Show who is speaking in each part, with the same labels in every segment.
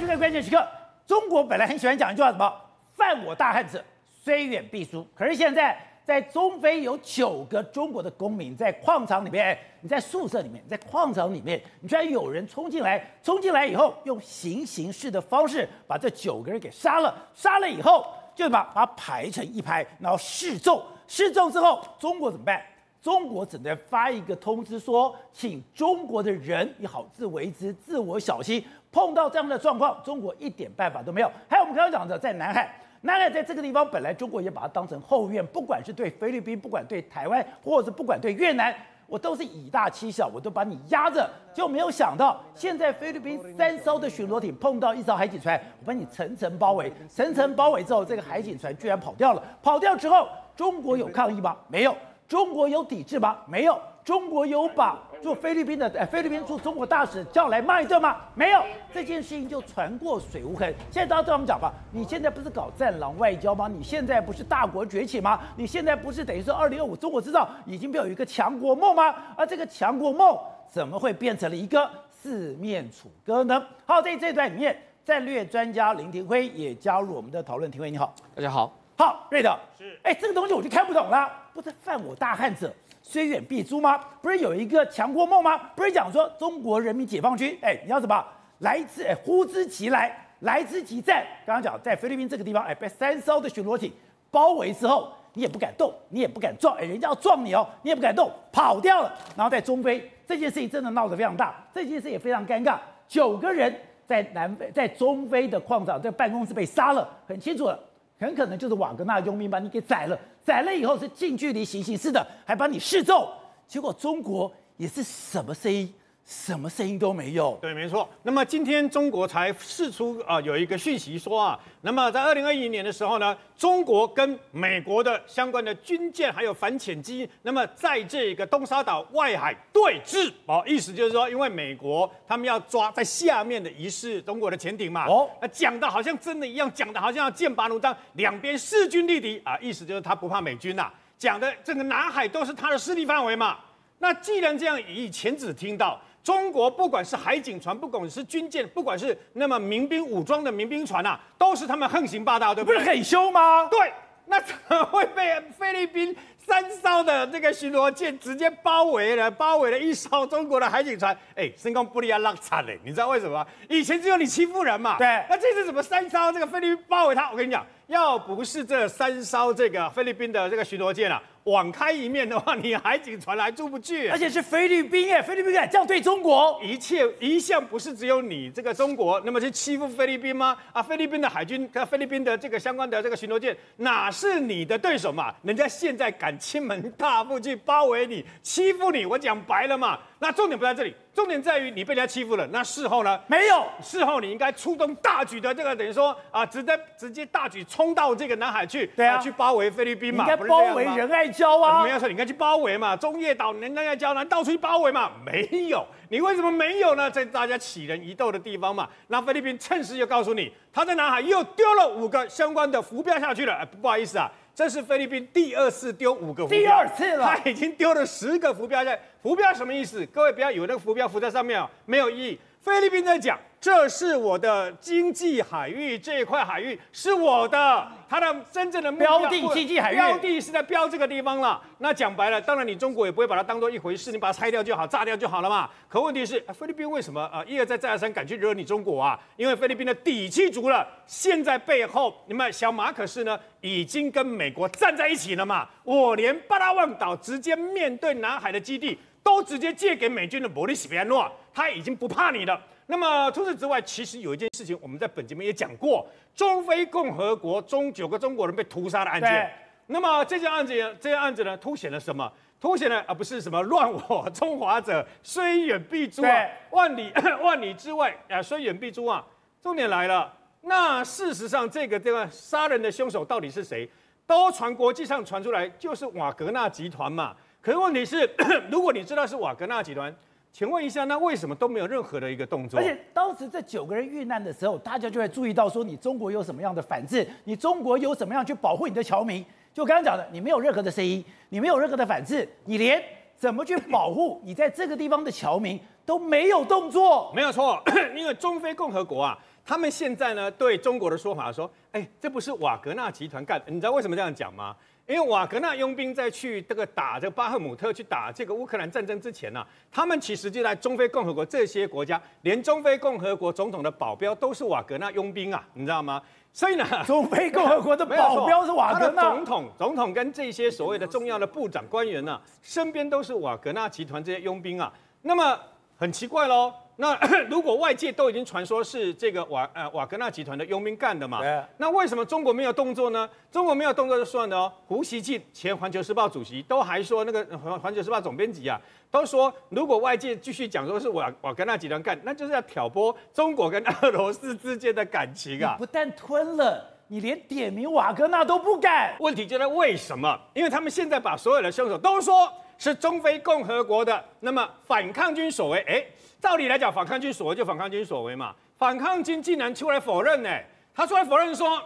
Speaker 1: 去看关键时刻。中国本来很喜欢讲一句话，什么“犯我大汉者，虽远必诛”。可是现在在中非有九个中国的公民在矿场里面，你在宿舍里面，在矿场里面，你居然有人冲进来，冲进来以后用行刑式的方式把这九个人给杀了，杀了以后就把把排成一排，然后示众，示众之后，中国怎么办？中国只能发一个通知说，请中国的人以好自为之，自我小心。碰到这样的状况，中国一点办法都没有。还有我们刚刚讲的，在南海，南海在这个地方本来中国也把它当成后院，不管是对菲律宾，不管对台湾，或者是不管对越南，我都是以大欺小，我都把你压着。就没有想到，现在菲律宾三艘的巡逻艇碰到一艘海警船，我把你层层包围，层层包围之后，这个海警船居然跑掉了。跑掉之后，中国有抗议吗？没有。中国有抵制吗？没有。中国有把驻菲律宾的呃菲律宾驻中国大使叫来骂一顿吗？没有。这件事情就传过水无痕。现在大家对我们讲吧，你现在不是搞战狼外交吗？你现在不是大国崛起吗？你现在不是等于说二零二五中国制造已经有一个强国梦吗？而这个强国梦怎么会变成了一个四面楚歌呢？好，在这段里面，战略专家林廷辉也加入我们的讨论。廷辉你好，
Speaker 2: 大家好。
Speaker 1: 好，瑞德是，哎，这个东西我就看不懂了。不是犯我大汉者，虽远必诛吗？不是有一个强国梦吗？不是讲说中国人民解放军，哎，你要什么？来之，哎，呼之即来，来之即战。刚刚讲在菲律宾这个地方，哎，被三艘的巡逻艇包围之后，你也不敢动，你也不敢撞，哎，人家要撞你哦，你也不敢动，跑掉了。然后在中非这件事情真的闹得非常大，这件事也非常尴尬。九个人在南非，在中非的矿场，在办公室被杀了，很清楚了。很可能就是瓦格纳佣兵把你给宰了，宰了以后是近距离行刑是的，还把你示众。结果中国也是什么声音？什么声音都没有。
Speaker 3: 对，没错。那么今天中国才释出啊、呃，有一个讯息说啊，那么在二零二一年的时候呢，中国跟美国的相关的军舰还有反潜机，那么在这个东沙岛外海对峙。哦，意思就是说，因为美国他们要抓在下面的疑似中国的潜艇嘛。哦，那讲的好像真的一样，讲的好像要剑拔弩张，两边势均力敌啊，意思就是他不怕美军呐、啊。讲的整个南海都是他的势力范围嘛。那既然这样，以前只听到。中国不管是海警船，不管是军舰，不管是那么民兵武装的民兵船啊，都是他们横行霸道，对不对？
Speaker 1: 不是很凶吗？
Speaker 3: 对，那怎么会被菲律宾三艘的这个巡逻舰直接包围了？包围了一艘中国的海警船，哎，升空不利亚浪惨嘞！你知道为什么吗？以前只有你欺负人嘛。
Speaker 1: 对，
Speaker 3: 那这次怎么三艘这个菲律宾包围他？我跟你讲，要不是这三艘这个菲律宾的这个巡逻舰啊。网开一面的话，你海警船来出不去，
Speaker 1: 而且是菲律宾耶，菲律宾敢这样对中国，
Speaker 3: 一切一向不是只有你这个中国，那么去欺负菲律宾吗？啊，菲律宾的海军跟菲律宾的这个相关的这个巡逻舰，哪是你的对手嘛？人家现在敢亲门大户去包围你，欺负你，我讲白了嘛。那重点不在这里，重点在于你被人家欺负了。那事后呢？
Speaker 1: 没有，
Speaker 3: 事后你应该出动大举的这个，等于说啊，直接直接大举冲到这个南海去，
Speaker 1: 对啊，
Speaker 3: 去包围菲律宾嘛，
Speaker 1: 应该包围仁爱礁啊。
Speaker 3: 没有说你应该去包围嘛，中业岛、仁爱礁，难道去包围嘛？没有，你为什么没有呢？在大家起人疑窦的地方嘛，那菲律宾趁势就告诉你，他在南海又丢了五个相关的浮标下去了。哎，不好意思啊。这是菲律宾第二次丢五个浮标，
Speaker 1: 第二次了，
Speaker 3: 他已经丢了十个浮标在。浮标什么意思？各位不要以为那个浮标浮在上面哦，没有意义。菲律宾在讲。这是我的经济海域，这一块海域是我的，它的真正的
Speaker 1: 标的经济海域，
Speaker 3: 标的是在标这个地方了。那讲白了，当然你中国也不会把它当做一回事，你把它拆掉就好，炸掉就好了嘛。可问题是，菲律宾为什么啊一而再再而三敢去惹你中国啊？因为菲律宾的底气足了，现在背后你们小马可是呢已经跟美国站在一起了嘛。我连巴拉望岛直接面对南海的基地都直接借给美军的伯利西比安诺，他已经不怕你了。那么除此之外，其实有一件事情，我们在本节目也讲过，中非共和国中九个中国人被屠杀的案件。那么这件案子，这件案子呢，凸显了什么？凸显了啊，不是什么乱我 中华者，虽远必诛啊，对万里 万里之外啊，虽远必诛啊。重点来了，那事实上这个这个杀人的凶手到底是谁？都传国际上传出来就是瓦格纳集团嘛。可是问题是，如果你知道是瓦格纳集团。请问一下，那为什么都没有任何的一个动作？
Speaker 1: 而且当时这九个人遇难的时候，大家就会注意到说，你中国有什么样的反制？你中国有什么样去保护你的侨民？就刚刚讲的，你没有任何的声音，你没有任何的反制，你连怎么去保护你在这个地方的侨民都没有动作。
Speaker 3: 没有错，因为中非共和国啊，他们现在呢对中国的说法说，哎，这不是瓦格纳集团干的，你知道为什么这样讲吗？因为瓦格纳佣兵在去这个打这个巴赫姆特去打这个乌克兰战争之前呢、啊，他们其实就在中非共和国这些国家，连中非共和国总统的保镖都是瓦格纳佣兵啊，你知道吗？所以呢，
Speaker 1: 中非共和国的 保镖是瓦格纳
Speaker 3: 总统，总统跟这些所谓的重要的部长官员呢、啊，身边都是瓦格纳集团这些佣兵啊。那么很奇怪喽。那 如果外界都已经传说是这个瓦呃瓦格纳集团的佣兵干的嘛，那为什么中国没有动作呢？中国没有动作就算了哦。胡锡进前环球时报主席都还说，那个环球时报总编辑啊，都说如果外界继续讲说是瓦瓦格纳集团干，那就是要挑拨中国跟俄罗斯之间的感情啊。
Speaker 1: 不但吞了，你连点名瓦格纳都不敢。
Speaker 3: 问题就在为什么？因为他们现在把所有的凶手都说是中非共和国的，那么反抗军所为，哎。照理来讲，反抗军所为就反抗军所为嘛。反抗军竟然出来否认呢？他出来否认说，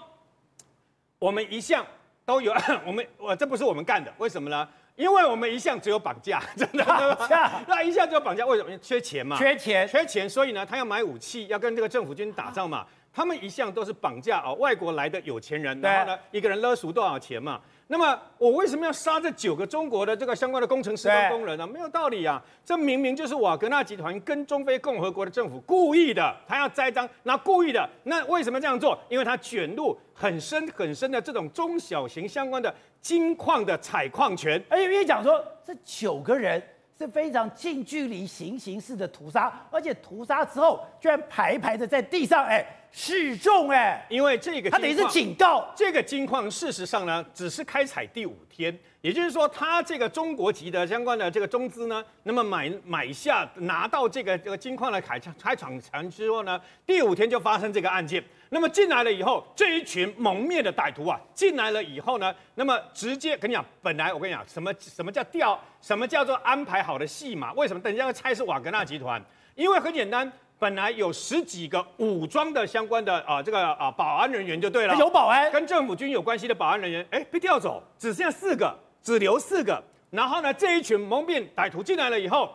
Speaker 3: 我们一向都有，我们我这不是我们干的，为什么呢？因为我们一向只有绑架，真的，那一向只有绑架，为什么？缺钱嘛，
Speaker 1: 缺钱，
Speaker 3: 缺钱，所以呢，他要买武器，要跟这个政府军打仗嘛。他们一向都是绑架哦，外国来的有钱人，然后呢，一个人勒赎多少钱嘛。那么我为什么要杀这九个中国的这个相关的工程师和工人呢？没有道理啊！这明明就是瓦格纳集团跟中非共和国的政府故意的，他要栽赃，那故意的，那为什么这样做？因为他卷入很深很深的这种中小型相关的金矿的采矿权。
Speaker 1: 而且因为讲说这九个人是非常近距离行刑式的屠杀，而且屠杀之后居然排排的在地上，哎。示众哎，
Speaker 3: 因为这个
Speaker 1: 他等于是警告，
Speaker 3: 这个金矿事实上呢，只是开采第五天，也就是说，他这个中国籍的相关的这个中资呢，那么买买下拿到这个这个金矿的开开采权之后呢，第五天就发生这个案件。那么进来了以后，这一群蒙面的歹徒啊，进来了以后呢，那么直接跟你讲，本来我跟你讲，什么什么叫调，什么叫做安排好的戏码？为什么等一下会猜是瓦格纳集团？因为很简单。本来有十几个武装的相关的啊，这个啊保安人员就对了，
Speaker 1: 有保安
Speaker 3: 跟政府军有关系的保安人员，哎，被调走，只剩下四个，只留四个。然后呢，这一群蒙面歹徒进来了以后，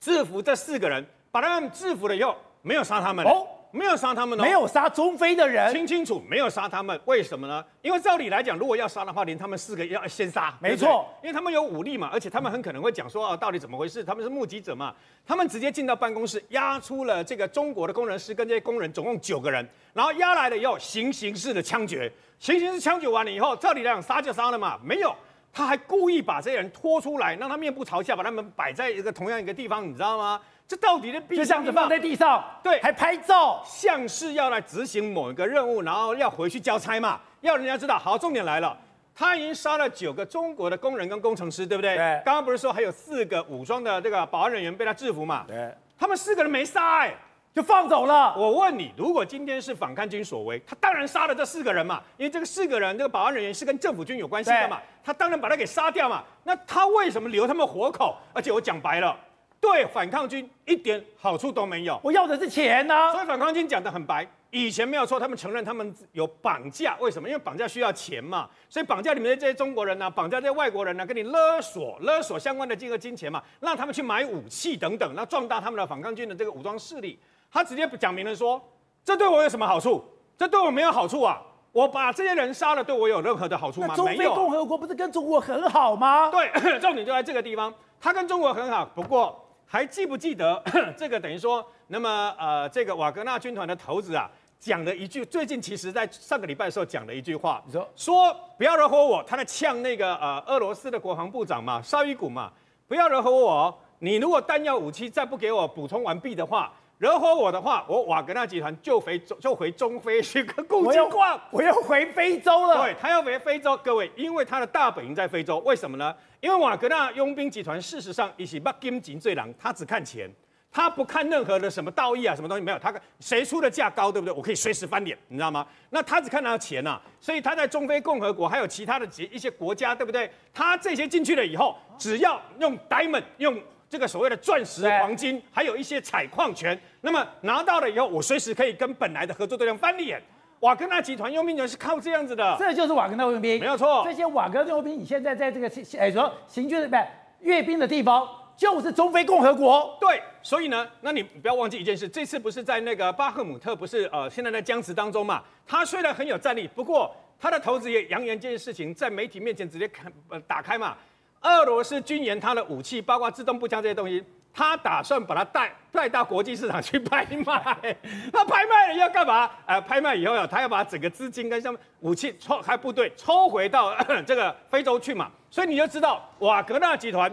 Speaker 3: 制服这四个人，把他们制服了以后，没有杀他们。哦。没有杀他们哦，
Speaker 1: 没有杀中非的人，
Speaker 3: 清清楚，没有杀他们，为什么呢？因为照理来讲，如果要杀的话，连他们四个要先杀，
Speaker 1: 没错，
Speaker 3: 对对，因为他们有武力嘛，而且他们很可能会讲说啊，到底怎么回事？他们是目击者嘛，他们直接进到办公室，押出了这个中国的工程师跟这些工人，总共九个人，然后押来了以后，行刑式的枪决，行刑式枪决完了以后，照理来讲杀就杀了嘛，没有，他还故意把这些人拖出来，让他面部朝下，把他们摆在一个同样一个地方，你知道吗？这到底的就
Speaker 1: 这样子放在地上，
Speaker 3: 对，
Speaker 1: 还拍照，
Speaker 3: 像是要来执行某一个任务，然后要回去交差嘛，要人家知道。好，重点来了，他已经杀了九个中国的工人跟工程师，对不对？
Speaker 1: 对。
Speaker 3: 刚刚不是说还有四个武装的这个保安人员被他制服嘛？
Speaker 1: 对。
Speaker 3: 他们四个人没杀，哎，
Speaker 1: 就放走了。
Speaker 3: 我问你，如果今天是反抗军所为，他当然杀了这四个人嘛，因为这个四个人这个保安人员是跟政府军有关系的嘛，他当然把他给杀掉嘛。那他为什么留他们活口？而且我讲白了。对反抗军一点好处都没有，
Speaker 1: 我要的是钱呢、啊。
Speaker 3: 所以反抗军讲的很白，以前没有错，他们承认他们有绑架，为什么？因为绑架需要钱嘛，所以绑架里面的这些中国人呢、啊，绑架这些外国人呢、啊，跟你勒索勒索相关的这个金钱嘛，让他们去买武器等等，那壮大他们的反抗军的这个武装势力。他直接讲明了说，这对我有什么好处？这对我没有好处啊！我把这些人杀了，对我有任何的好处吗？
Speaker 1: 中非共和国不是跟中国很好吗？
Speaker 3: 对，重点就在这个地方，他跟中国很好，不过。还记不记得 这个？等于说，那么呃，这个瓦格纳军团的头子啊，讲了一句，最近其实在上个礼拜的时候讲了一句话，你说说不要惹火我，他在呛那个呃俄罗斯的国防部长嘛，绍伊古嘛，不要惹火我，你如果弹药武器再不给我补充完毕的话。惹火我的话，我瓦格纳集团就回中就回中非去个共金矿，
Speaker 1: 我要回非洲了。
Speaker 3: 对，他要回非洲，各位，因为他的大本营在非洲，为什么呢？因为瓦格纳佣兵集团事实上一起把金钱最狼，他只看钱，他不看任何的什么道义啊，什么东西没有，他谁出的价高，对不对？我可以随时翻脸，你知道吗？那他只看他的钱呐、啊，所以他在中非共和国还有其他的几一些国家，对不对？他这些进去了以后，只要用 diamond 用。这个所谓的钻石、黄金，还有一些采矿权，那么拿到了以后，我随时可以跟本来的合作对象翻脸。瓦格纳集团佣兵就是靠这样子的，
Speaker 1: 这就是瓦格纳佣兵，
Speaker 3: 没有错。
Speaker 1: 这些瓦格纳佣兵，你现在在这个哎说行军的不阅兵的地方，就是中非共和国。
Speaker 3: 对，所以呢，那你不要忘记一件事，这次不是在那个巴赫姆特，不是呃，现在在僵持当中嘛？他虽然很有战力，不过他的头子也扬言这件事情在媒体面前直接看呃打开嘛。俄罗斯军演他的武器，包括自动步枪这些东西。他打算把它带带到国际市场去拍卖，那拍卖了要干嘛？呃，拍卖以后呀，他要把整个资金跟像武器抽还部队抽回到 这个非洲去嘛。所以你就知道瓦格纳集团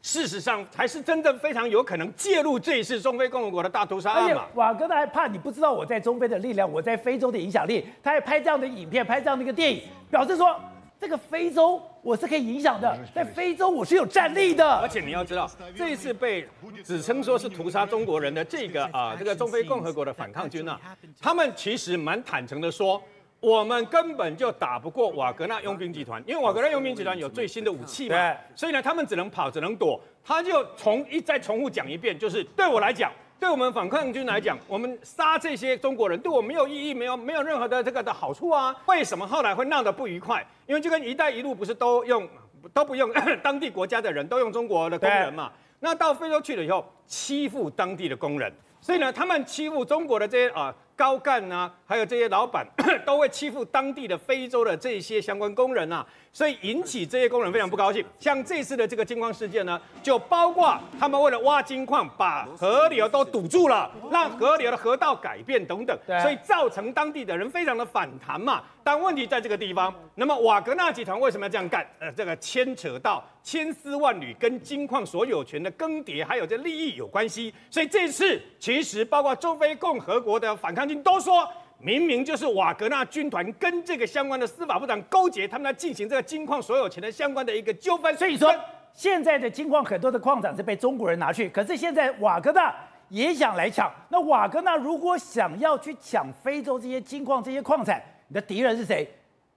Speaker 3: 事实上才是真正非常有可能介入这一次中非共和国的大屠杀案嘛。
Speaker 1: 瓦格纳还怕你不知道我在中非的力量，我在非洲的影响力，他还拍这样的影片，拍这样的一个电影，表示说。这个非洲我是可以影响的，在非洲我是有战力的。
Speaker 3: 而且你要知道，这一次被指称说是屠杀中国人的这个啊，这个中非共和国的反抗军啊，他们其实蛮坦诚的说，我们根本就打不过瓦格纳佣兵集团，因为瓦格纳佣兵集团有最新的武器嘛，所以呢，他们只能跑，只能躲。他就重一再重复讲一遍，就是对我来讲。对我们反抗军来讲，我们杀这些中国人对我没有意义，没有没有任何的这个的好处啊？为什么后来会闹得不愉快？因为就跟“一带一路”不是都用都不用当地国家的人，都用中国的工人嘛？那到非洲去了以后，欺负当地的工人，所以呢，他们欺负中国的这些啊高干啊，还有这些老板，都会欺负当地的非洲的这些相关工人啊。所以引起这些工人非常不高兴。像这次的这个金矿事件呢，就包括他们为了挖金矿，把河流都堵住了，让河流的河道改变等等，所以造成当地的人非常的反弹嘛。但问题在这个地方，那么瓦格纳集团为什么要这样干？呃，这个牵扯到千丝万缕跟金矿所有权的更迭，还有这利益有关系。所以这次其实包括中非共和国的反抗军都说。明明就是瓦格纳军团跟这个相关的司法部长勾结，他们来进行这个金矿所有权的相关的一个纠纷。
Speaker 1: 所以说，现在的金矿很多的矿产是被中国人拿去，可是现在瓦格纳也想来抢。那瓦格纳如果想要去抢非洲这些金矿、这些矿产，你的敌人是谁？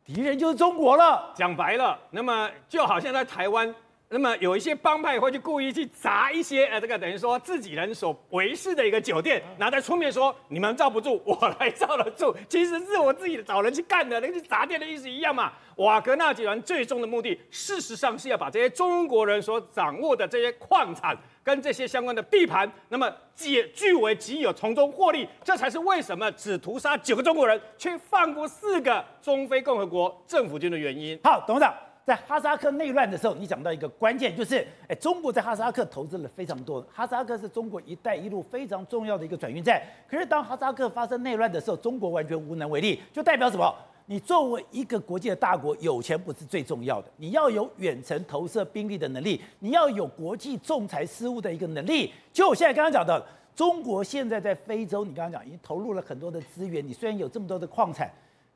Speaker 1: 敌人就是中国了。
Speaker 3: 讲白了，那么就好像在台湾。那么有一些帮派会去故意去砸一些呃，这个等于说自己人所维系的一个酒店，然后在出面说你们罩不住，我来罩得住。其实是我自己找人去干的，那个砸店的意思一样嘛。瓦格纳集团最终的目的，事实上是要把这些中国人所掌握的这些矿产跟这些相关的地盘，那么解据为己有，从中获利。这才是为什么只屠杀九个中国人，却放过四个中非共和国政府军的原因。
Speaker 1: 好，董事长。在哈萨克内乱的时候，你讲到一个关键，就是哎，中国在哈萨克投资了非常多。哈萨克是中国“一带一路”非常重要的一个转运站。可是当哈萨克发生内乱的时候，中国完全无能为力，就代表什么？你作为一个国际的大国，有钱不是最重要的，你要有远程投射兵力的能力，你要有国际仲裁事务的一个能力。就我现在刚刚讲的，中国现在在非洲，你刚刚讲已经投入了很多的资源，你虽然有这么多的矿产。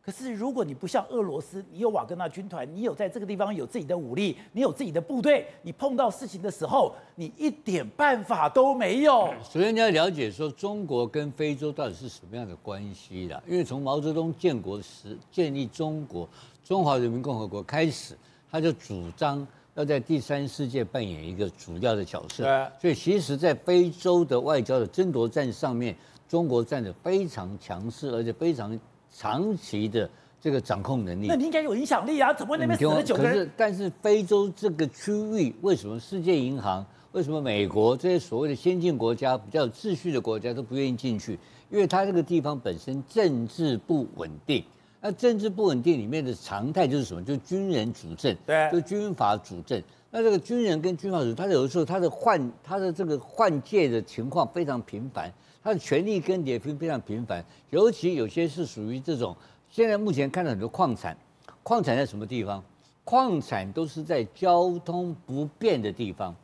Speaker 1: 可是，如果你不像俄罗斯，你有瓦格纳军团，你有在这个地方有自己的武力，你有自己的部队，你碰到事情的时候，你一点办法都没有。
Speaker 2: 首先你要了解说，中国跟非洲到底是什么样的关系啦？因为从毛泽东建国时建立中国中华人民共和国开始，他就主张要在第三世界扮演一个主要的角色。对。所以，其实，在非洲的外交的争夺战上面，中国站得非常强势，而且非常。长期的这个掌控能力，
Speaker 1: 那你应该有影响力啊！怎么会那边死了九个人？
Speaker 2: 可是，但是非洲这个区域，为什么世界银行、为什么美国这些所谓的先进国家、比较有秩序的国家都不愿意进去？因为它这个地方本身政治不稳定。那政治不稳定里面的常态就是什么？就是军人主政，对，就军阀主政。那这个军人跟军阀主，他有的时候他的换他的这个换届的情况非常频繁。他的权力更迭非非常频繁，尤其有些是属于这种。现在目前看到很多矿产，矿产在什么地方？矿产都是在交通不便的地方，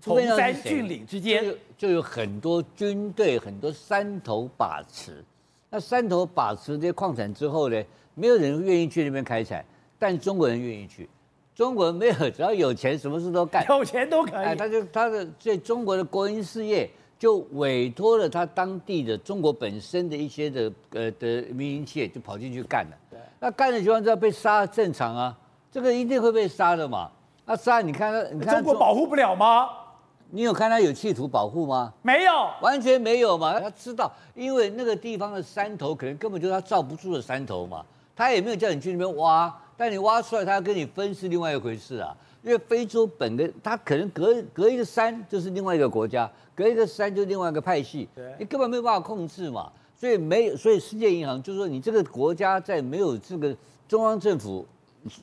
Speaker 1: 崇山峻岭之间
Speaker 2: 就，就有很多军队，很多山头把持。那山头把持这些矿产之后呢，没有人愿意去那边开采，但中国人愿意去。中国人没有，只要有钱，什么事都干，
Speaker 1: 有钱都可以。
Speaker 2: 哎，他就他的在中国的国营事业。就委托了他当地的中国本身的一些的呃的民营企业，就跑进去干了。对，那干的情况之下被杀正常啊，这个一定会被杀的嘛。那杀你看他，你看
Speaker 1: 中国保护不了吗？
Speaker 2: 你有看他有企图保护吗？
Speaker 1: 没有，
Speaker 2: 完全没有嘛。他知道，因为那个地方的山头可能根本就是他罩不住的山头嘛，他也没有叫你去那边挖。但你挖出来，他要跟你分是另外一回事啊。因为非洲本个它可能隔隔一个山就是另外一个国家，隔一个山就另外一个派系，你根本没有办法控制嘛。所以没有，所以世界银行就是说，你这个国家在没有这个中央政府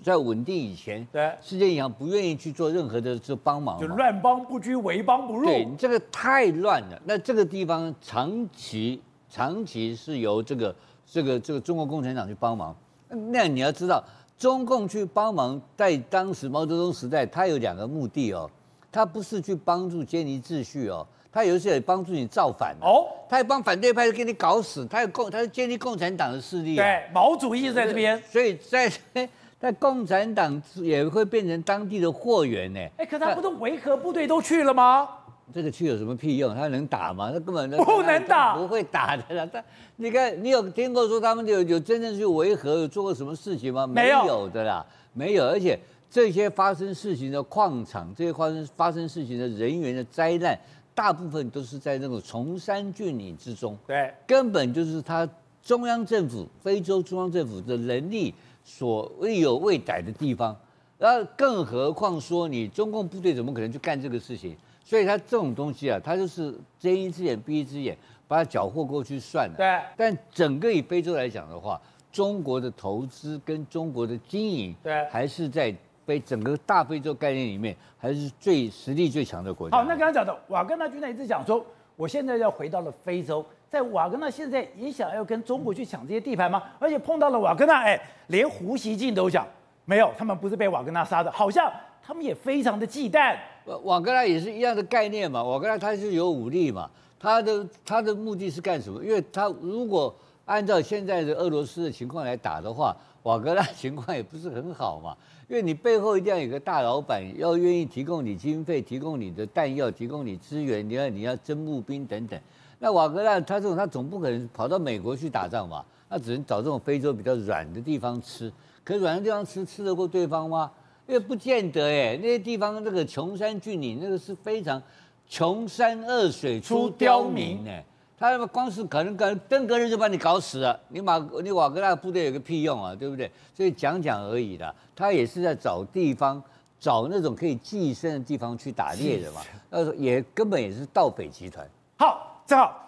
Speaker 2: 在稳定以前，对，世界银行不愿意去做任何的这帮忙，
Speaker 1: 就乱邦不居，为邦不入。
Speaker 2: 对，你这个太乱了。那这个地方长期长期是由这个这个这个中国共产党去帮忙。那你要知道，中共去帮忙，在当时毛泽东时代，他有两个目的哦，他不是去帮助建立秩序哦。他有时候也帮助你造反哦，他也帮反对派给你搞死，他有共，他是建立共产党的势力，
Speaker 1: 对，毛主义在这边，
Speaker 2: 所以 在 在共产党也会变成当地的货源呢。
Speaker 1: 哎，可他不都维和部队都去了吗？
Speaker 2: 这个去有什么屁用？他能打吗？他根本
Speaker 1: 不能打，
Speaker 2: 不会打的啦。他，你看，你有听过说他们有有真正去维和，有做过什么事情吗？没有的啦，没有。而且这些发生事情的矿场，这些发生发生事情的人员的灾难。大部分都是在那种崇山峻岭之中，
Speaker 1: 对，
Speaker 2: 根本就是他中央政府、非洲中央政府的能力所未有未逮的地方，然后更何况说你中共部队怎么可能去干这个事情？所以他这种东西啊，他就是睁一只眼闭一只眼，把它缴获过去算了。
Speaker 1: 对，
Speaker 2: 但整个以非洲来讲的话，中国的投资跟中国的经营，对，还是在。非整个大非洲概念里面，还是最实力最强的国家。
Speaker 1: 好，那刚刚讲的瓦格纳军团一直讲说，我现在要回到了非洲，在瓦格纳现在也想要跟中国去抢这些地盘吗？而且碰到了瓦格纳，哎，连胡锡进都讲没有，他们不是被瓦格纳杀的，好像他们也非常的忌惮。
Speaker 2: 瓦格纳也是一样的概念嘛，瓦格纳他是有武力嘛，他的他的目的是干什么？因为他如果按照现在的俄罗斯的情况来打的话，瓦格纳情况也不是很好嘛。因为你背后一定要有个大老板，要愿意提供你经费，提供你的弹药，提供你资源，你要你要征募兵等等。那瓦格纳他这种他总不可能跑到美国去打仗嘛，他只能找这种非洲比较软的地方吃。可软的地方吃吃得过对方吗？因为不见得哎，那些地方那个穷山峻岭，那个是非常穷山恶水出刁民哎。他光是可能可能登革热就把你搞死了，你马你瓦格纳部队有个屁用啊，对不对？所以讲讲而已的，他也是在找地方，找那种可以寄生的地方去打猎的嘛。呃，也根本也是盗匪集团。
Speaker 1: 好，正好，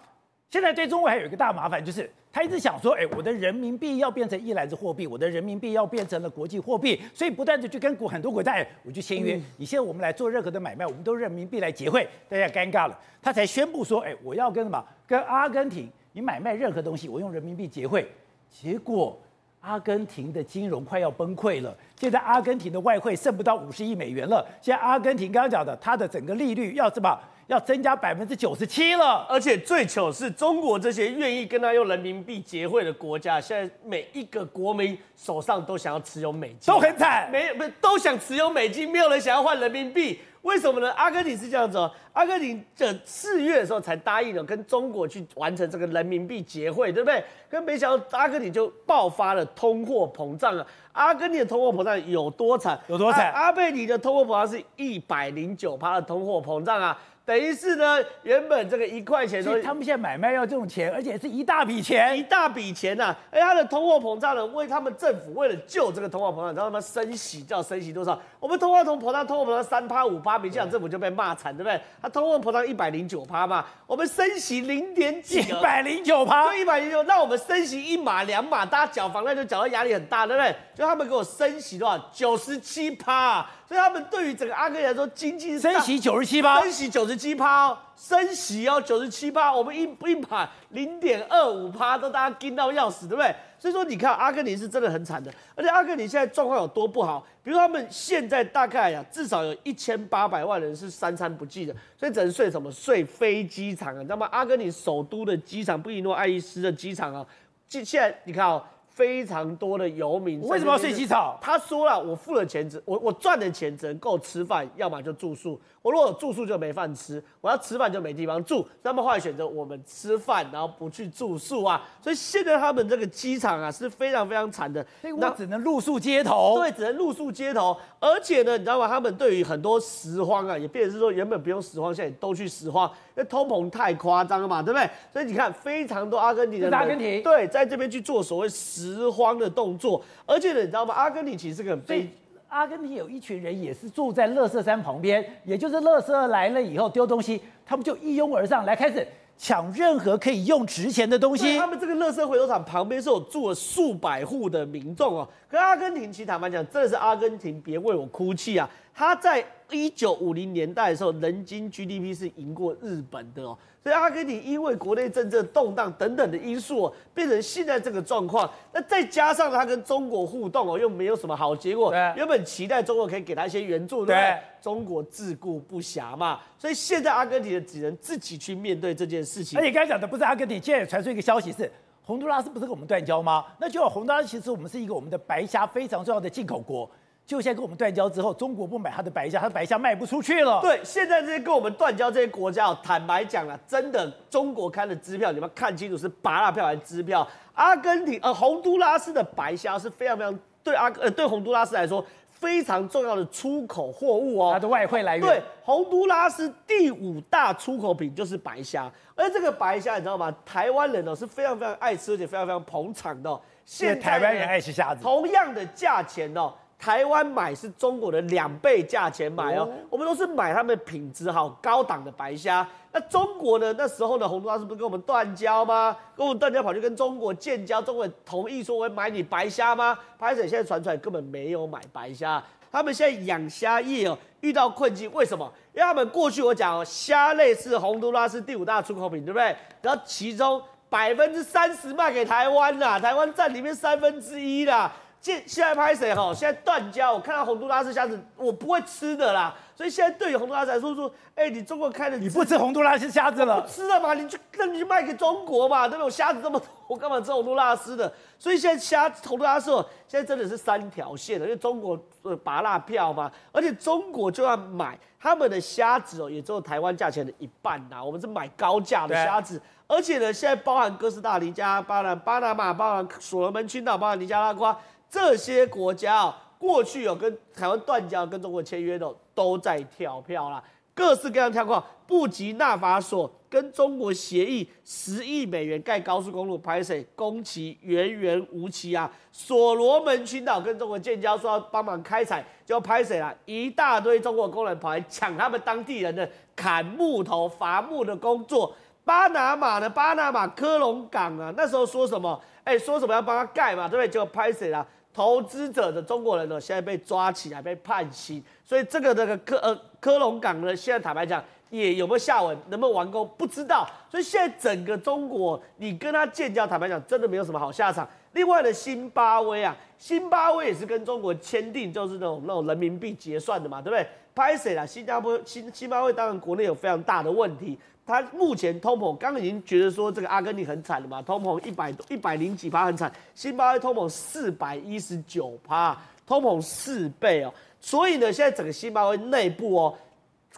Speaker 1: 现在对中国还有一个大麻烦就是。他一直想说，哎，我的人民币要变成一篮子货币，我的人民币要变成了国际货币，所以不断的去跟国很多国家，哎，我就签约。嗯、你现在我们来做任何的买卖，我们都人民币来结汇，大家尴尬了。他才宣布说，哎，我要跟什么？跟阿根廷，你买卖任何东西，我用人民币结汇。结果阿根廷的金融快要崩溃了，现在阿根廷的外汇剩不到五十亿美元了。现在阿根廷刚刚讲的，它的整个利率要什么？要增加百分之九十七了，
Speaker 4: 而且最糗是中国这些愿意跟他用人民币结汇的国家，现在每一个国民手上都想要持有美金，
Speaker 1: 都很惨，
Speaker 4: 没有不是都想持有美金，没有人想要换人民币，为什么呢？阿根廷是这样子哦，阿根廷这四月的时候才答应了跟中国去完成这个人民币结汇，对不对？可没想到阿根廷就爆发了通货膨胀了。阿根廷的通货膨胀有多惨？
Speaker 1: 有多惨？
Speaker 4: 阿贝尼的通货膨胀是一百零九趴的通货膨胀啊。等于是呢，原本这个一块钱都，
Speaker 1: 他们现在买卖要这种钱，而且是一大笔钱，
Speaker 4: 一大笔钱呐、啊！而他的通货膨胀呢，为他们政府为了救这个通货膨胀，你知道他们升息叫升息多少？我们通货膨胀，通货膨胀三趴五趴，民进党政府就被骂惨，对不对？他通货膨胀一百零九趴嘛，我们升息零点几，
Speaker 1: 一百零九趴，
Speaker 4: 就一百零九，那我们升息一码两码，大家缴房贷就缴到压力很大，对不对？就他们给我升息多少？九十七趴。所以他们对于整个阿根廷来说，经济
Speaker 1: 升息九十七趴，
Speaker 4: 升息九十七趴哦，升息哦九十七趴，我们一一盘零点二五趴都大家惊到要死，对不对？所以说你看阿根廷是真的很惨的，而且阿根廷现在状况有多不好？比如他们现在大概呀，至少有一千八百万人是三餐不继的，所以只能睡什么？睡飞机场啊，你知道吗？阿根廷首都的机场布宜诺艾利斯的机场啊，现现在你看哦。非常多的游民
Speaker 1: 为什么要睡机场？
Speaker 4: 他说了，我付了钱只我我赚的钱只能够吃饭，要么就住宿。我如果住宿就没饭吃，我要吃饭就没地方住。那么后来选择我们吃饭，然后不去住宿啊。所以现在他们这个机场啊是非常非常惨的，
Speaker 1: 那只能露宿街头。
Speaker 4: 对，只能露宿街头。而且呢，你知道吗？他们对于很多拾荒啊，也变成是说原本不用拾荒，现在都去拾荒。那通膨太夸张了嘛，对不对？所以你看，非常多阿根廷人，
Speaker 1: 阿根廷
Speaker 4: 对，在这边去做所谓拾荒的动作，而且呢，你知道吗？阿根廷其实是个很悲。
Speaker 1: 阿根廷有一群人也是住在乐色山旁边，也就是乐色来了以后丢东西，他们就一拥而上来开始抢任何可以用值钱的东西。
Speaker 4: 他们这个乐色回收厂旁边是有住了数百户的民众哦。可阿根廷，其实坦白讲，真的是阿根廷，别为我哭泣啊！他在一九五零年代的时候，人均 GDP 是赢过日本的哦。所以阿根廷因为国内政治动荡等等的因素哦，变成现在这个状况。那再加上他跟中国互动哦，又没有什么好结果。原本期待中国可以给他一些援助，对不对？中国自顾不暇嘛。所以现在阿根廷只能自己去面对这件事情。
Speaker 1: 而且刚才讲的不是阿根廷，现在也传出一个消息是，洪都拉斯不是跟我们断交吗？那就洪都拉斯其实我们是一个我们的白虾非常重要的进口国。就现在跟我们断交之后，中国不买它的白虾，它的白虾卖不出去了。
Speaker 4: 对，现在这些跟我们断交这些国家，坦白讲了，真的中国开的支票，你们看清楚是芭乐票还是支票？阿根廷呃，洪都拉斯的白虾是非常非常对阿呃对洪都拉斯来说非常重要的出口货物哦，
Speaker 1: 它的外汇来源。
Speaker 4: 对，洪都拉斯第五大出口品就是白虾，而这个白虾你知道吗？台湾人哦是非常非常爱吃，而且非常非常捧场的。
Speaker 1: 现在台湾人爱吃虾子，
Speaker 4: 同样的价钱哦。台湾买是中国的两倍价钱买哦，我们都是买他们品质好、高档的白虾。那中国呢？那时候呢，洪都拉斯不是跟我们断交吗？跟我们断交，跑去跟中国建交，中国同意说我会买你白虾吗？拍水现在传出来根本没有买白虾，他们现在养虾业哦遇到困境，为什么？因为他们过去我讲哦，虾类是洪都拉斯第五大出口品，对不对？然后其中百分之三十卖给台湾啦，台湾占里面三分之一啦。现现在拍谁哈？现在断交，我看到洪都拉斯虾子，我不会吃的啦。所以现在对于洪都拉斯来说说，哎、欸，你中国开的，
Speaker 1: 你不吃洪都拉斯虾子了？
Speaker 4: 不吃了嘛？你就那你就卖给中国嘛，对不对？我虾子这么多，我干嘛吃洪都拉斯的？所以现在虾洪都拉斯哦，现在真的是三条线的，因为中国呃拔辣票嘛，而且中国就要买他们的虾子哦，也只有台湾价钱的一半呐。我们是买高价的虾子，而且呢，现在包含哥斯达黎加、巴拿巴拿马、包含所罗门群岛、包含尼加拉瓜。这些国家啊，过去有跟台湾断交、跟中国签约的，都在跳票啦，各式各样的状况。布吉纳法索跟中国协议十亿美元盖高速公路，拍谢工期源源无期啊。所罗门群岛跟中国建交，说要帮忙开采，就拍谢啦，一大堆中国工人跑来抢他们当地人的砍木头、伐木的工作。巴拿马的巴拿马科隆港啊，那时候说什么？哎，说什么要帮他盖嘛，对不对？就拍谁了。投资者的中国人呢，现在被抓起来被判刑，所以这个这个科呃科隆港呢，现在坦白讲也有没有下文，能不能完工不知道。所以现在整个中国，你跟他建交，坦白讲真的没有什么好下场。另外的新巴威啊，新巴威也是跟中国签订，就是那种那种人民币结算的嘛，对不对？拍谁啦，新加坡辛辛巴威当然国内有非常大的问题。他目前通膨，刚刚已经觉得说这个阿根廷很惨了嘛，通膨一百多一百零几趴很惨，新巴威通膨四百一十九趴，通膨四倍哦，所以呢，现在整个新巴威内部哦，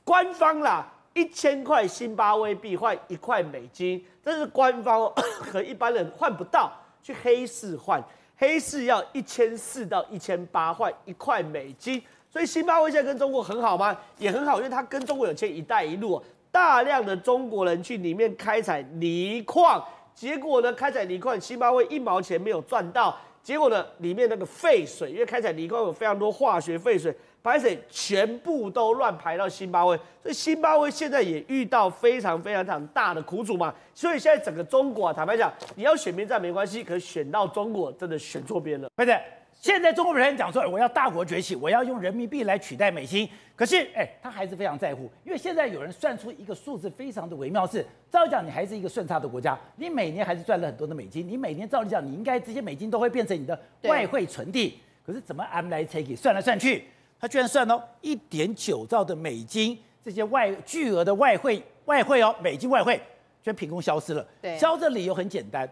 Speaker 4: 官方啦，一千块新巴威币换一块美金，这是官方哦，和一般人换不到，去黑市换，黑市要一千四到一千八换一块美金，所以新巴威现在跟中国很好吗？也很好，因为他跟中国有签一带一路。大量的中国人去里面开采锂矿，结果呢，开采锂矿，辛巴威一毛钱没有赚到。结果呢，里面那个废水，因为开采锂矿有非常多化学废水，排水全部都乱排到辛巴威，所以辛巴威现在也遇到非常非常非常大的苦主嘛。所以现在整个中国啊，坦白讲，你要选边站没关系，可是选到中国真的选错边了，
Speaker 1: 快点？现在中国人讲说，我要大国崛起，我要用人民币来取代美金。可是，哎，他还是非常在乎，因为现在有人算出一个数字非常的微妙，是照理讲，你还是一个顺差的国家，你每年还是赚了很多的美金，你每年照理讲，你应该这些美金都会变成你的外汇存底。可是怎么 M 来 take 算来算去，他居然算到一点九兆的美金，这些外巨额的外汇外汇哦，美金外汇居然凭空消失了。对，消失的理由很简单。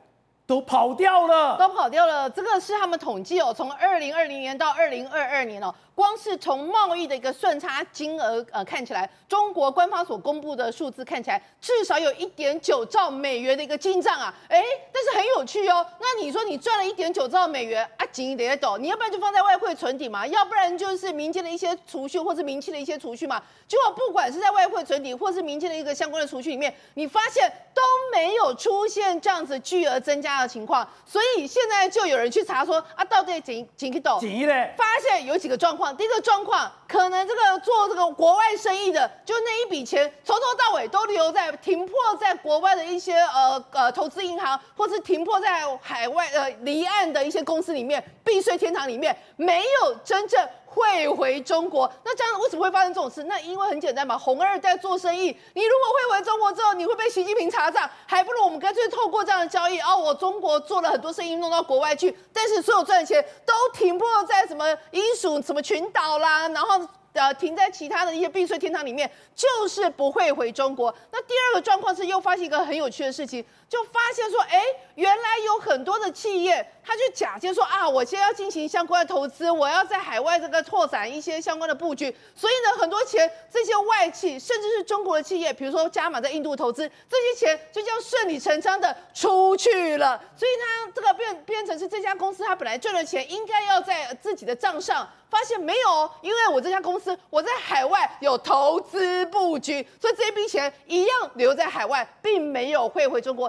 Speaker 1: 都跑掉了，
Speaker 5: 都跑掉了。这个是他们统计哦，从二零二零年到二零二二年哦，光是从贸易的一个顺差金额呃看起来，中国官方所公布的数字看起来至少有一点九兆美元的一个进账啊，哎，但是很有趣哦。那你说你赚了一点九兆美元啊，紧一点抖，你要不然就放在外汇存底嘛，要不然就是民间的一些储蓄或是民企的一些储蓄嘛。结果不管是在外汇存底或是民间的一个相关的储蓄里面，你发现都没有出现这样子巨额增加的情况，所以现在就有人去查说啊，到底紧紧一抖，
Speaker 1: 紧一嘞，
Speaker 5: 发现有几个状况。第一个状况，可能这个做这个国外生意的，就那一笔钱从头到尾都留在停泊在国外的一些呃呃投资银行，或是停泊在海外呃离岸的一些公司里面，避税天堂里面，没有真正。汇回中国，那这样为什么会发生这种事？那因为很简单嘛，红二代做生意，你如果汇回中国之后，你会被习近平查账，还不如我们干脆透过这样的交易，哦，我中国做了很多生意弄到国外去，但是所有赚的钱都停泊在什么英属什么群岛啦，然后。呃，停在其他的一些避税天堂里面，就是不会回中国。那第二个状况是，又发现一个很有趣的事情，就发现说，哎，原来有很多的企业，他就假借说啊，我现在要进行相关的投资，我要在海外这个拓展一些相关的布局，所以呢，很多钱这些外企，甚至是中国的企业，比如说加码在印度投资，这些钱就这样顺理成章的出去了。所以它这个变变成是这家公司，它本来赚的钱应该要在自己的账上。发现没有，因为我这家公司我在海外有投资布局，所以这一笔钱一样留在海外，并没有汇回中国。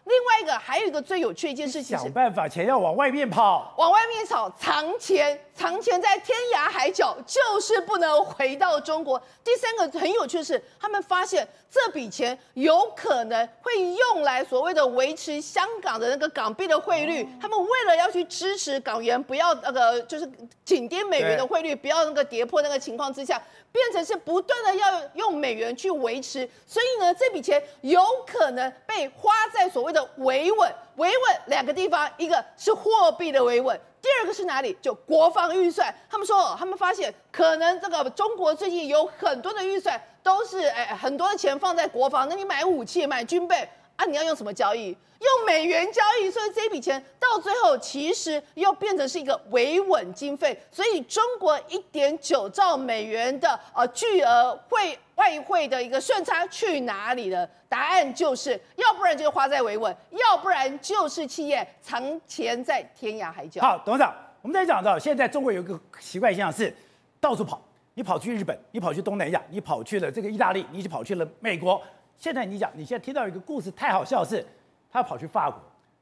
Speaker 5: 另外一个还有一个最有趣的一件事情，
Speaker 1: 想办法钱要往外面跑，
Speaker 5: 往外面跑，藏钱，藏钱在天涯海角，就是不能回到中国。第三个很有趣的是，他们发现这笔钱有可能会用来所谓的维持香港的那个港币的汇率，他们为了要去支持港元不要那个就是紧贴美元的汇率不要那个跌破那个情况之下，变成是不断的要用美元去维持，所以呢，这笔钱有可能被花在所谓的维稳。维稳两个地方，一个是货币的维稳，第二个是哪里？就国防预算。他们说，他们发现可能这个中国最近有很多的预算都是哎很多的钱放在国防，那你买武器、买军备。那、你要用什么交易？用美元交易，所以这笔钱到最后其实又变成是一个维稳经费。所以中国一点九兆美元的呃巨额汇外汇的一个顺差去哪里了？答案就是，要不然就是花在维稳，要不然就是企业藏钱在天涯海角。
Speaker 1: 好，董事长，我们再讲到现在中国有一个奇怪现象是到处跑，你跑去日本，你跑去东南亚，你跑去了这个意大利，你就跑去了美国。现在你讲，你现在听到一个故事太好笑，是，他跑去法国，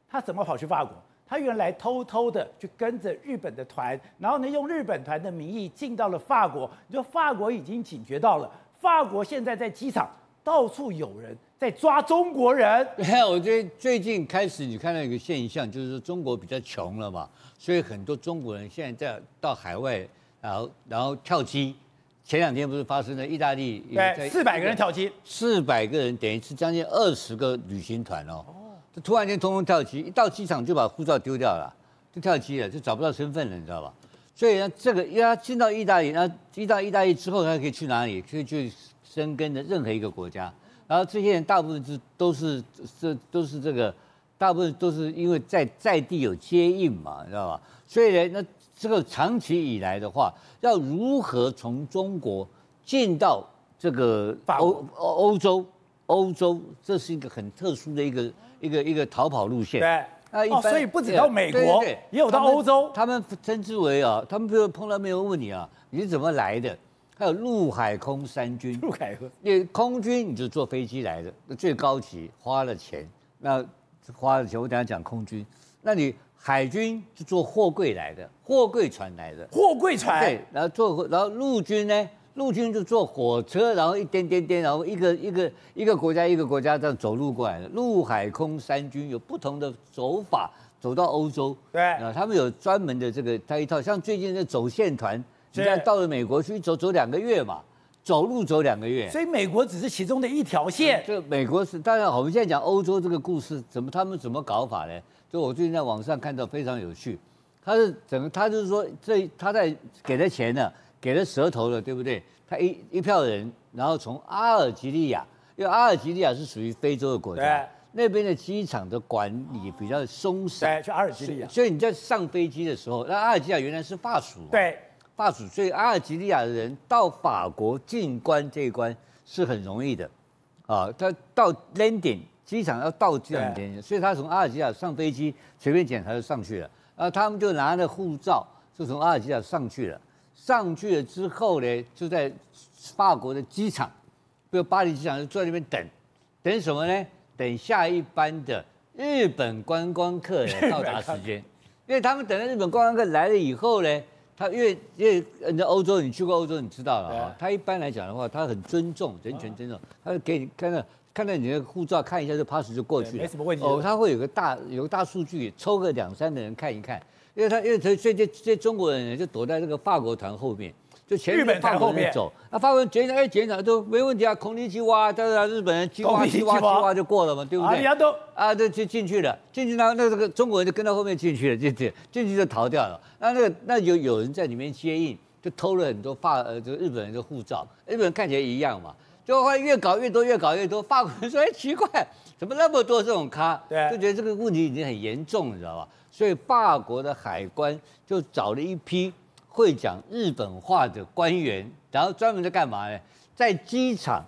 Speaker 1: 他怎么跑去法国？他原来偷偷的去跟着日本的团，然后呢，用日本团的名义进到了法国。你说法国已经警觉到了，法国现在在机场到处有人在抓中国人。
Speaker 2: 对，我觉得最近开始你看到一个现象，就是说中国比较穷了嘛，所以很多中国人现在在到海外，然后然后跳机。前两天不是发生了意大利
Speaker 1: 对四百个人跳机，
Speaker 2: 四百个人等于是将近二十个旅行团哦，就突然间通通跳机，一到机场就把护照丢掉了，就跳机了，就找不到身份了，你知道吧？所以呢，这个因为他进到意大利，那进到意大利之后，他可以去哪里？可以去生根的任何一个国家。然后这些人大部分是都是这都是这个，大部分都是因为在在地有接应嘛，你知道吧？所以呢，那。这个长期以来的话，要如何从中国进到这个欧欧洲？欧洲这是一个很特殊的一个一个一个逃跑路线。
Speaker 1: 对，那一般、哦、所以不止到美国，对对对也有到欧洲。
Speaker 2: 他们称之为啊，他们比如碰到没有问你啊，你是怎么来的？还有陆海空三军。
Speaker 1: 陆海空，
Speaker 2: 你空军你就坐飞机来的，那最高级，花了钱。那花了钱，我等下讲空军。那你。海军是坐货柜来的，货柜船来的，
Speaker 1: 货柜船？
Speaker 2: 对，然后坐，然后陆军呢，陆军就坐火车，然后一颠颠颠，然后一个一个一个国家一个国家这样走路过来的，陆海空三军有不同的走法，走到欧洲，
Speaker 1: 对，
Speaker 2: 啊，他们有专门的这个他一套，像最近的走线团，你看到了美国去走走两个月嘛，走路走两个月，
Speaker 1: 所以美国只是其中的一条线，
Speaker 2: 就美国是当然，我们现在讲欧洲这个故事，怎么他们怎么搞法呢？就我最近在网上看到非常有趣，他是整个他就是说这他在给了钱了，给了舌头了，对不对？他一一票人，然后从阿尔及利亚，因为阿尔及利亚是属于非洲的国家，那边的机场的管理比较松散，
Speaker 1: 去阿尔及利亚，
Speaker 2: 所以你在上飞机的时候，那阿尔及利亚原来是法属，
Speaker 1: 对，
Speaker 2: 法属，所以阿尔及利亚的人到法国进关这一关是很容易的，啊，他到 landing。机场要到机场点，所以他从阿尔及利亚上飞机，随便检查就上去了。然后他们就拿着护照就从阿尔及利亚上去了。上去了之后呢，就在法国的机场，比如巴黎机场，就坐在那边等，等什么呢？等下一班的日本观光客的到达时间。因为他们等到日本观光客来了以后呢，他因为因为人家欧洲，你去过欧洲，你知道了啊。他一般来讲的话，他很尊重人权尊重，他会给你看到看到你的护照，看一下就 pass 就过去了，
Speaker 1: 没什么问题。
Speaker 2: 哦，他会有个大有个大数据，抽个两三个人看一看。因为他，因为这这这中国人就躲在这个法国团后面，就前面放后面走，那法国人检查，哎，检查都没问题啊，孔尼基哇，但是日本人叽哇叽哇叽哇就过了嘛，对不对？啊，就就进去了，进去那那这个中国人就跟到后面进去了，进去进去就逃掉了。那那个那有有人在里面接应，就偷了很多法呃这个日本人的护照，日本人看起来一样嘛，就后来越搞越多，越搞越多，法国人说，哎，奇怪，怎么那么多这种咖？对，就觉得这个问题已经很严重，你知道吧？所以法国的海关就找了一批会讲日本话的官员，然后专门在干嘛呢？在机场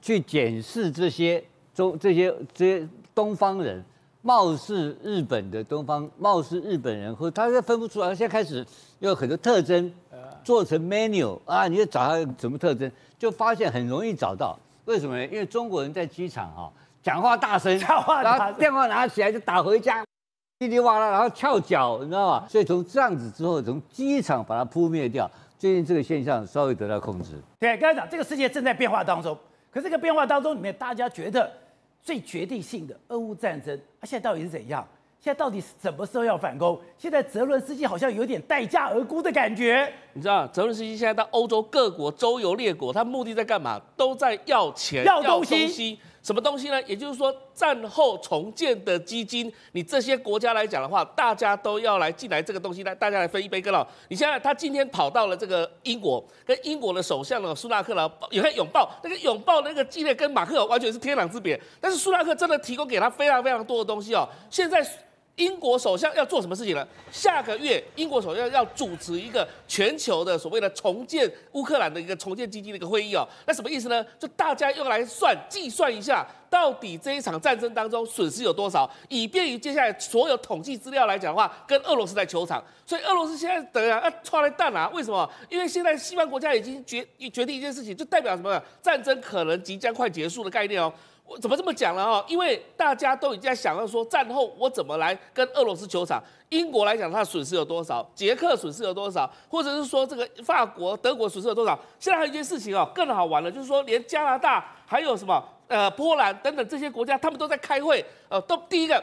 Speaker 2: 去检视这些中这些这些东方人，貌似日本的东方，貌似日本人，或他分不出来。现在开始有很多特征做成 menu 啊，你就找他什么特征，就发现很容易找到。为什么呢？因为中国人在机场哈讲话大声，然后电话拿起来就打回家。叽里哇啦，然后翘脚，你知道吗？所以从这样子之后，从机场把它扑灭掉。最近这个现象稍微得到控制。
Speaker 1: 对，刚才讲这个世界正在变化当中，可是这个变化当中里面，大家觉得最决定性的俄乌战争，它现在到底是怎样？现在到底是什么时候要反攻？现在泽伦斯基好像有点待价而沽的感觉。
Speaker 6: 你知道，泽伦斯基现在到欧洲各国周游列国，他目的在干嘛？都在要钱，
Speaker 1: 要东西。
Speaker 6: 什么东西呢？也就是说，战后重建的基金，你这些国家来讲的话，大家都要来进来这个东西，来大家来分一杯羹了。你现在他今天跑到了这个英国，跟英国的首相呢苏纳克了，也可以拥抱那个拥抱那个激烈，跟马克完全是天壤之别。但是苏纳克真的提供给他非常非常多的东西哦。现在。英国首相要做什么事情呢？下个月，英国首相要主持一个全球的所谓的重建乌克兰的一个重建基金的一个会议哦。那什么意思呢？就大家用来算计算一下，到底这一场战争当中损失有多少，以便于接下来所有统计资料来讲的话，跟俄罗斯在球场。所以俄罗斯现在等啊，要出来蛋啊？为什么？因为现在西方国家已经决决定一件事情，就代表什么？战争可能即将快结束的概念哦。我怎么这么讲了哈？因为大家都已经在想要说，战后我怎么来跟俄罗斯球场？英国来讲，它的损失有多少？捷克损失有多少？或者是说这个法国、德国损失有多少？现在还有一件事情哦，更好玩了，就是说连加拿大还有什么呃波兰等等这些国家，他们都在开会，呃，都第一个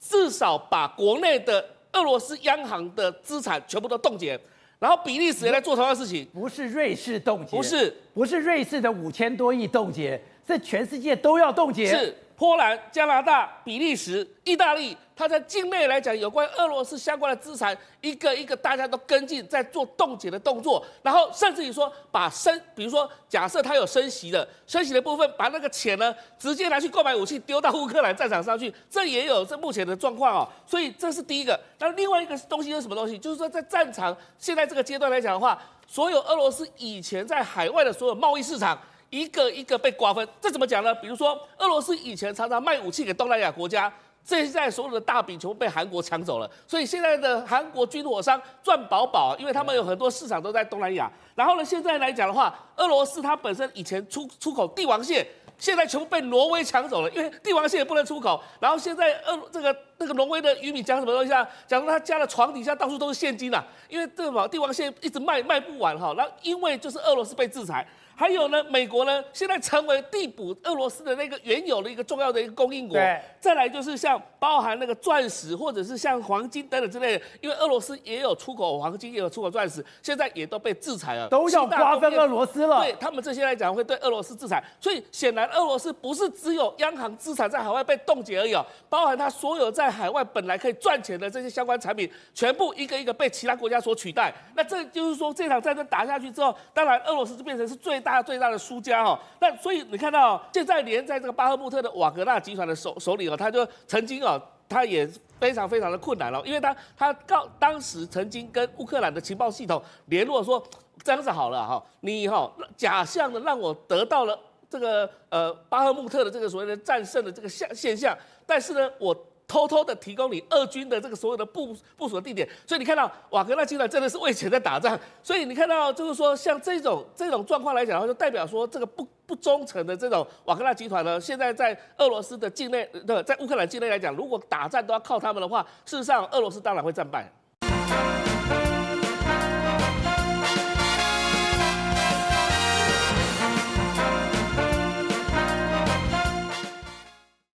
Speaker 6: 至少把国内的俄罗斯央行的资产全部都冻结，然后比利时也在做同样的事情，
Speaker 1: 不是瑞士冻结，
Speaker 6: 不是，
Speaker 1: 不是瑞士的五千多亿冻结。这全世界都要冻结，
Speaker 6: 是波兰、加拿大、比利时、意大利，它在境内来讲，有关俄罗斯相关的资产，一个一个大家都跟进，在做冻结的动作，然后甚至于说把升，比如说假设它有升息的，升息的部分，把那个钱呢直接拿去购买武器，丢到乌克兰战场上去，这也有这目前的状况哦。所以这是第一个。那另外一个东西是什么东西？就是说在战场现在这个阶段来讲的话，所有俄罗斯以前在海外的所有贸易市场。一个一个被瓜分，这怎么讲呢？比如说，俄罗斯以前常常卖武器给东南亚国家，现在所有的大饼全部被韩国抢走了，所以现在的韩国军火商赚饱饱，因为他们有很多市场都在东南亚。然后呢，现在来讲的话，俄罗斯它本身以前出出口帝王蟹，现在全部被挪威抢走了，因为帝王蟹也不能出口。然后现在俄这个那个挪威的渔民讲什么东西啊？讲说他家的床底下到处都是现金啊，因为这个帝王蟹一直卖卖不完哈。然后因为就是俄罗斯被制裁。还有呢，美国呢，现在成为地补俄罗斯的那个原有的一个重要的一个供应国。对。再来就是像包含那个钻石，或者是像黄金等等之类的，因为俄罗斯也有出口黄金，也有出口钻石，现在也都被制裁了，
Speaker 1: 都要瓜分俄罗斯了。
Speaker 6: 对他们这些来讲，会对俄罗斯制裁。所以显然，俄罗斯不是只有央行资产在海外被冻结而已哦，包含它所有在海外本来可以赚钱的这些相关产品，全部一个一个被其他国家所取代。那这就是说，这场战争打下去之后，当然俄罗斯就变成是最。大最大的输家哈，那所以你看到现在连在这个巴赫穆特的瓦格纳集团的手手里哦，他就曾经哦，他也非常非常的困难了，因为他他告当时曾经跟乌克兰的情报系统联络说，这样子好了哈，你哈假象的让我得到了这个呃巴赫穆特的这个所谓的战胜的这个现现象，但是呢我。偷偷的提供你俄军的这个所有的部部署的地点，所以你看到瓦格纳集团真的是为钱在打仗，所以你看到就是说像这种这种状况来讲的话，就代表说这个不不忠诚的这种瓦格纳集团呢，现在在俄罗斯的境内的在乌克兰境内来讲，如果打战都要靠他们的话，事实上俄罗斯当然会战败。